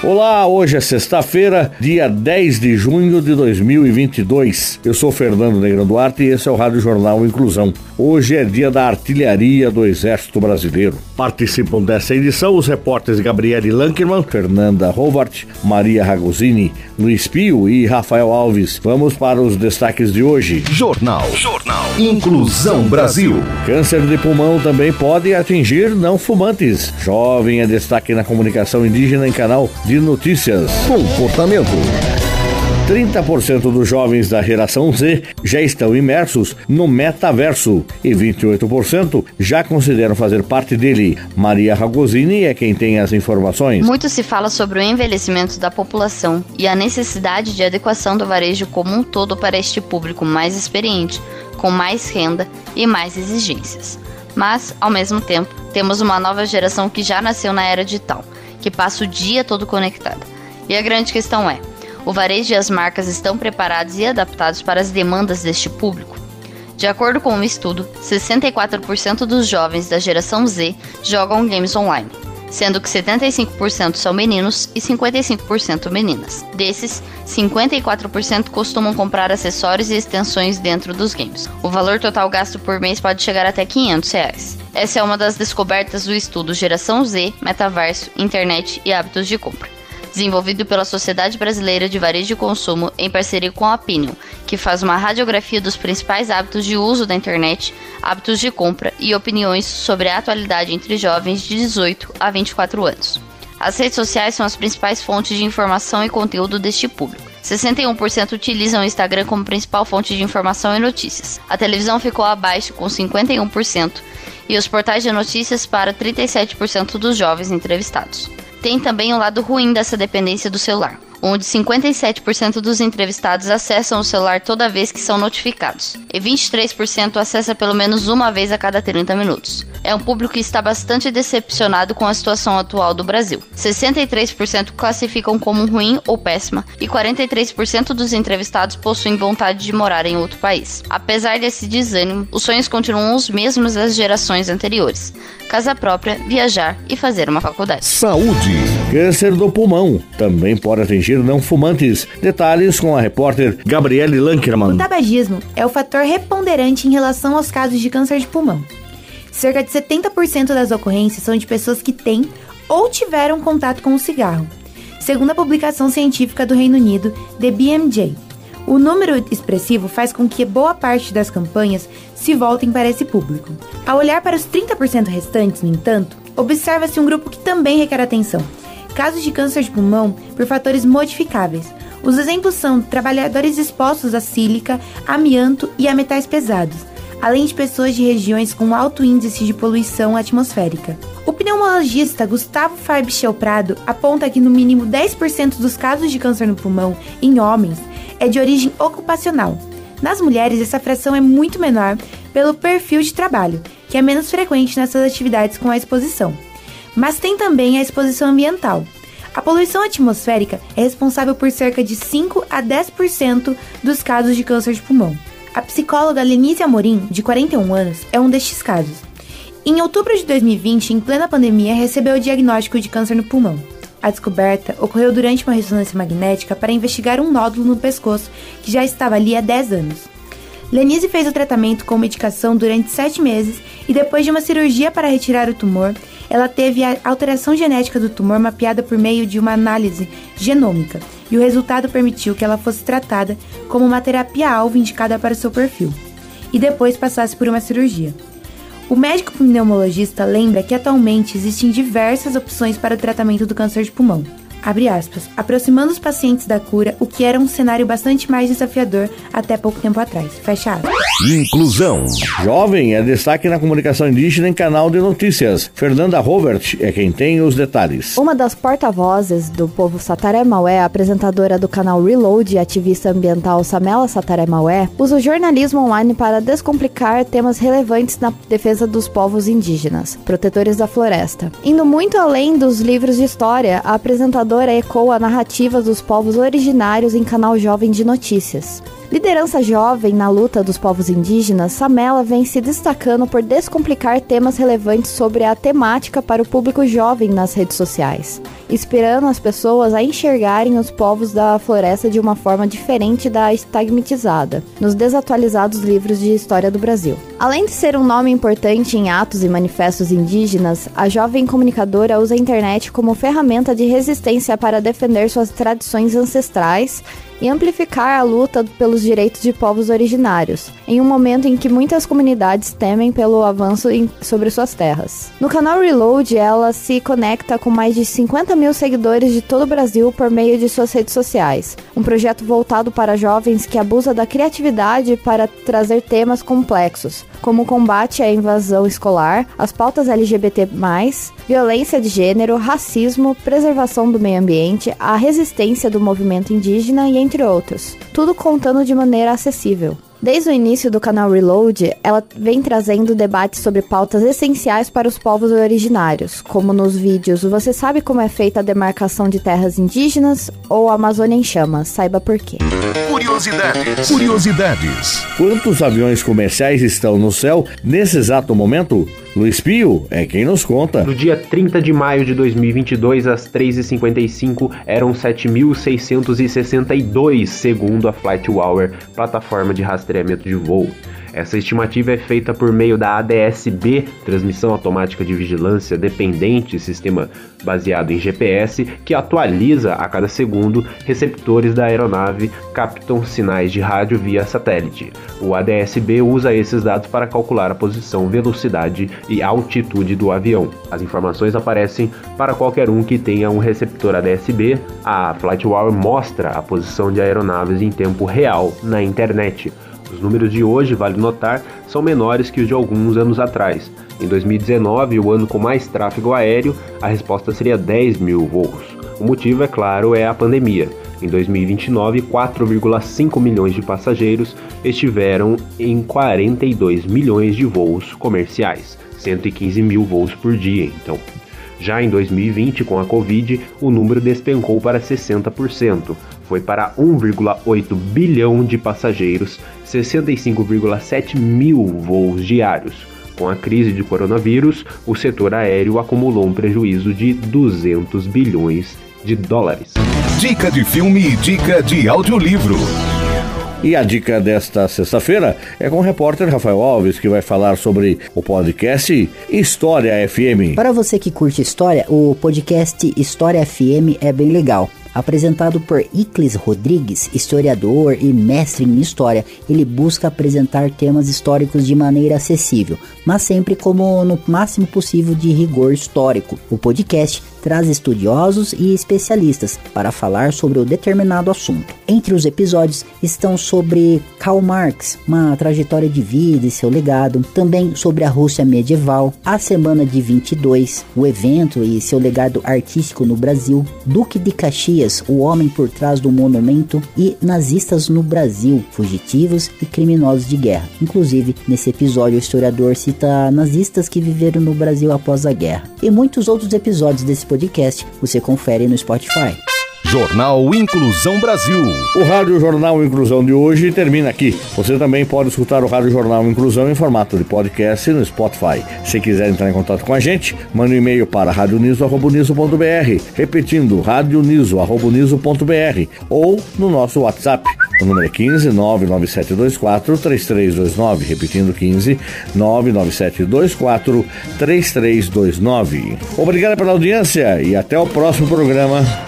Olá, hoje é sexta-feira, dia 10 de junho de 2022. Eu sou Fernando Negrão Duarte e esse é o Rádio Jornal Inclusão. Hoje é dia da artilharia do Exército Brasileiro. Participam dessa edição os repórteres Gabriele Lankerman, Fernanda Rovart, Maria Ragosini, Luiz Pio e Rafael Alves. Vamos para os destaques de hoje. Jornal. Jornal. Inclusão Brasil. Câncer de pulmão também pode atingir não fumantes. Jovem é destaque na comunicação indígena em canal de notícias. Comportamento. 30% dos jovens da geração Z já estão imersos no metaverso e 28% já consideram fazer parte dele. Maria Ragosini é quem tem as informações. Muito se fala sobre o envelhecimento da população e a necessidade de adequação do varejo como um todo para este público mais experiente, com mais renda e mais exigências. Mas, ao mesmo tempo, temos uma nova geração que já nasceu na era digital, que passa o dia todo conectada. E a grande questão é: o varejo e as marcas estão preparados e adaptados para as demandas deste público. De acordo com um estudo, 64% dos jovens da geração Z jogam games online, sendo que 75% são meninos e 55% meninas. Desses, 54% costumam comprar acessórios e extensões dentro dos games. O valor total gasto por mês pode chegar até 500 reais. Essa é uma das descobertas do estudo Geração Z, Metaverso, Internet e Hábitos de Compra desenvolvido pela Sociedade Brasileira de Varejo e Consumo em parceria com a Opinion, que faz uma radiografia dos principais hábitos de uso da internet, hábitos de compra e opiniões sobre a atualidade entre jovens de 18 a 24 anos. As redes sociais são as principais fontes de informação e conteúdo deste público. 61% utilizam o Instagram como principal fonte de informação e notícias. A televisão ficou abaixo, com 51%, e os portais de notícias para 37% dos jovens entrevistados. Tem também o lado ruim dessa dependência do celular onde 57% dos entrevistados acessam o celular toda vez que são notificados, e 23% acessa pelo menos uma vez a cada 30 minutos. É um público que está bastante decepcionado com a situação atual do Brasil. 63% classificam como ruim ou péssima, e 43% dos entrevistados possuem vontade de morar em outro país. Apesar desse desânimo, os sonhos continuam os mesmos das gerações anteriores: casa própria, viajar e fazer uma faculdade. Saúde. Câncer do pulmão também pode atingir não fumantes. Detalhes com a repórter Gabriele Lankerman. O tabagismo é o fator reponderante em relação aos casos de câncer de pulmão. Cerca de 70% das ocorrências são de pessoas que têm ou tiveram contato com o cigarro, segundo a publicação científica do Reino Unido, The BMJ. O número expressivo faz com que boa parte das campanhas se voltem para esse público. Ao olhar para os 30% restantes, no entanto, observa-se um grupo que também requer atenção, casos de câncer de pulmão por fatores modificáveis. Os exemplos são trabalhadores expostos a sílica, amianto e a metais pesados, além de pessoas de regiões com alto índice de poluição atmosférica. O pneumologista Gustavo Farbchel Prado aponta que no mínimo 10% dos casos de câncer no pulmão em homens é de origem ocupacional. Nas mulheres, essa fração é muito menor pelo perfil de trabalho, que é menos frequente nessas atividades com a exposição. Mas tem também a exposição ambiental. A poluição atmosférica é responsável por cerca de 5 a 10% dos casos de câncer de pulmão. A psicóloga Lenise Amorim, de 41 anos, é um destes casos. Em outubro de 2020, em plena pandemia, recebeu o diagnóstico de câncer no pulmão. A descoberta ocorreu durante uma ressonância magnética para investigar um nódulo no pescoço que já estava ali há 10 anos. Lenise fez o tratamento com medicação durante 7 meses e, depois de uma cirurgia para retirar o tumor, ela teve a alteração genética do tumor mapeada por meio de uma análise genômica, e o resultado permitiu que ela fosse tratada como uma terapia-alvo indicada para o seu perfil, e depois passasse por uma cirurgia. O médico pneumologista lembra que atualmente existem diversas opções para o tratamento do câncer de pulmão. Abre aspas, aproximando os pacientes da cura, o que era um cenário bastante mais desafiador até pouco tempo atrás. Fecha aspas. Inclusão. Jovem é destaque na comunicação indígena em canal de notícias. Fernanda Robert é quem tem os detalhes. Uma das porta-vozes do povo Sataré Maué, apresentadora do canal Reload e ativista ambiental Samela Sataré Maué, usa o jornalismo online para descomplicar temas relevantes na defesa dos povos indígenas, protetores da floresta. Indo muito além dos livros de história, a apresentadora ecoa narrativas dos povos originários em canal jovem de notícias. Liderança jovem na luta dos povos indígenas, Samela vem se destacando por descomplicar temas relevantes sobre a temática para o público jovem nas redes sociais, inspirando as pessoas a enxergarem os povos da floresta de uma forma diferente da estigmatizada nos desatualizados livros de história do Brasil. Além de ser um nome importante em atos e manifestos indígenas, a jovem comunicadora usa a internet como ferramenta de resistência para defender suas tradições ancestrais e amplificar a luta pelos direitos de povos originários, em um momento em que muitas comunidades temem pelo avanço em, sobre suas terras. No canal Reload, ela se conecta com mais de 50 mil seguidores de todo o Brasil por meio de suas redes sociais, um projeto voltado para jovens que abusa da criatividade para trazer temas complexos, como o combate à invasão escolar, as pautas LGBT+, violência de gênero, racismo, preservação do meio ambiente, a resistência do movimento indígena e entre outros. Tudo contando de maneira acessível. Desde o início do canal Reload, ela vem trazendo debates sobre pautas essenciais para os povos originários, como nos vídeos Você sabe como é feita a demarcação de terras indígenas ou Amazônia em chamas? Saiba por quê. Curiosidades. Curiosidades. Quantos aviões comerciais estão no céu nesse exato momento? Luiz Pio é quem nos conta. No dia 30 de maio de 2022, às 3h55, eram 7.662, segundo a FlightWower, plataforma de rastreamento de voo. Essa estimativa é feita por meio da ADSB, Transmissão Automática de Vigilância Dependente, sistema baseado em GPS, que atualiza a cada segundo receptores da aeronave captam sinais de rádio via satélite. O ADSB usa esses dados para calcular a posição, velocidade e altitude do avião. As informações aparecem para qualquer um que tenha um receptor ADSB. A FlightWower mostra a posição de aeronaves em tempo real na internet. Os números de hoje, vale notar, são menores que os de alguns anos atrás. Em 2019, o ano com mais tráfego aéreo, a resposta seria 10 mil voos. O motivo, é claro, é a pandemia. Em 2029, 4,5 milhões de passageiros estiveram em 42 milhões de voos comerciais, 115 mil voos por dia, então. Já em 2020, com a Covid, o número despencou para 60%, foi para 1,8 bilhão de passageiros, 65,7 mil voos diários. Com a crise de coronavírus, o setor aéreo acumulou um prejuízo de 200 bilhões de dólares. Dica de filme e dica de audiolivro. E a dica desta sexta-feira é com o repórter Rafael Alves, que vai falar sobre o podcast História FM. Para você que curte história, o podcast História FM é bem legal. Apresentado por Iclis Rodrigues, historiador e mestre em história, ele busca apresentar temas históricos de maneira acessível, mas sempre como no máximo possível de rigor histórico. O podcast traz estudiosos e especialistas para falar sobre o determinado assunto. Entre os episódios estão sobre Karl Marx, uma trajetória de vida e seu legado, também sobre a Rússia medieval, a Semana de 22, o evento e seu legado artístico no Brasil, Duque de Caxias, o homem por trás do monumento e nazistas no Brasil, fugitivos e criminosos de guerra. Inclusive, nesse episódio o historiador cita nazistas que viveram no Brasil após a guerra. E muitos outros episódios desse podcast você confere no Spotify. Jornal Inclusão Brasil. O Rádio Jornal Inclusão de hoje termina aqui. Você também pode escutar o Rádio Jornal Inclusão em formato de podcast no Spotify. Se quiser entrar em contato com a gente, mande um e-mail para radioniso.br, repetindo radioniso.br ou no nosso WhatsApp. O número é 15 99724 3329, repetindo 15 99724 3329. Obrigado pela audiência e até o próximo programa